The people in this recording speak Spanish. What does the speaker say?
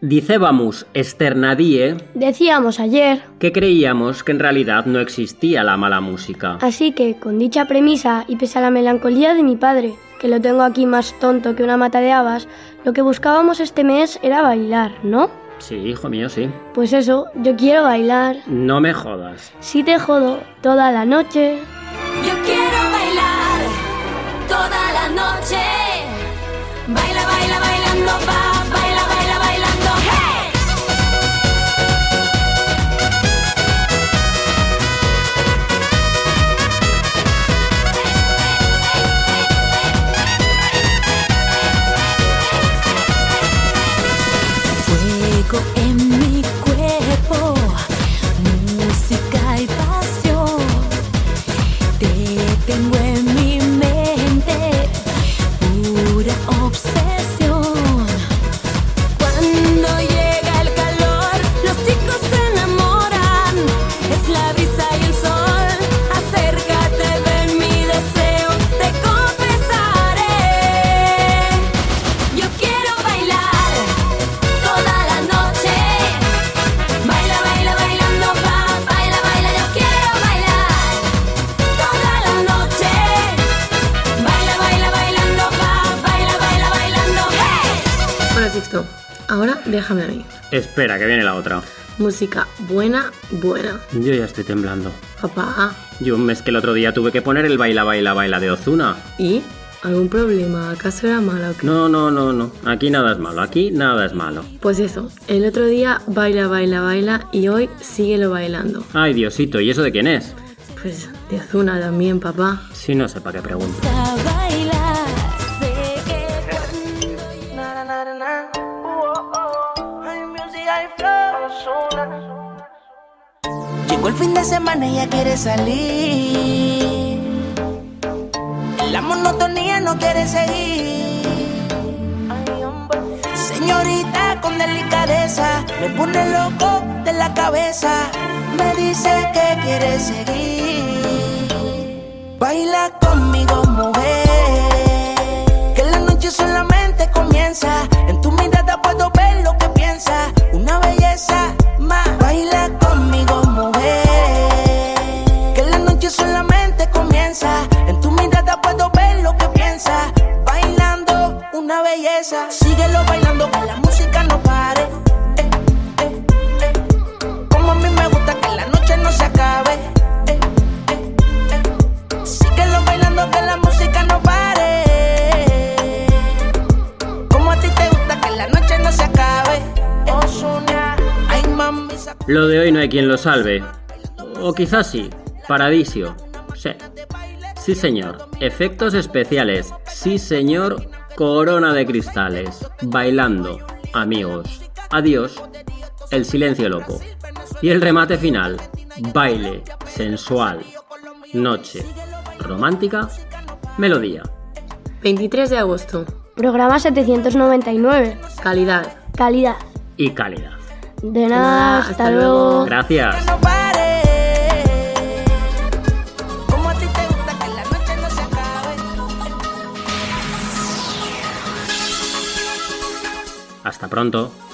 Dicébamus externadie Decíamos ayer, que creíamos que en realidad no existía la mala música. así que con dicha premisa y pese a la melancolía de mi padre, que lo tengo aquí más tonto que una mata de habas, lo que buscábamos este mes era bailar, ¿no? Sí, hijo mío, sí. Pues eso, yo quiero bailar. No me jodas. Si te jodo toda la noche. Ahora déjame a mí. Espera, que viene la otra. Música buena, buena. Yo ya estoy temblando. Papá, Yo un mes que el otro día tuve que poner el baila, baila, baila de Ozuna. ¿y? ¿Algún problema? ¿Acaso era mala o qué? No, no, no, no. Aquí nada es malo. Aquí nada es malo. Pues eso, el otro día baila, baila, baila y hoy síguelo bailando. Ay, Diosito, ¿y eso de quién es? Pues de Azuna también, papá. Si no sé para qué pregunto. Llegó el fin de semana y ella quiere salir. La monotonía no quiere seguir. Señorita con delicadeza, me pone loco de la cabeza. Me dice que quiere seguir. Baila conmigo, mujer. Belleza. Síguelo bailando, que la música no pare. Eh, eh, eh. Como a mí me gusta que la noche no se acabe. Síguelo bailando, que la música no pare. Como a ti te gusta que la noche no se acabe. Esa- Lo de hoy no hay quien lo salve. O quizás sí. Paradisio. Sí. Sí, señor. Efectos especiales. Sí, señor. Corona de cristales. Bailando. Amigos. Adiós. El silencio loco. Y el remate final. Baile. Sensual. Noche. Romántica. Melodía. 23 de agosto. Programa 799. Calidad. Calidad. Y calidad. De nada, nada, hasta, hasta luego. luego. Gracias. Hasta pronto.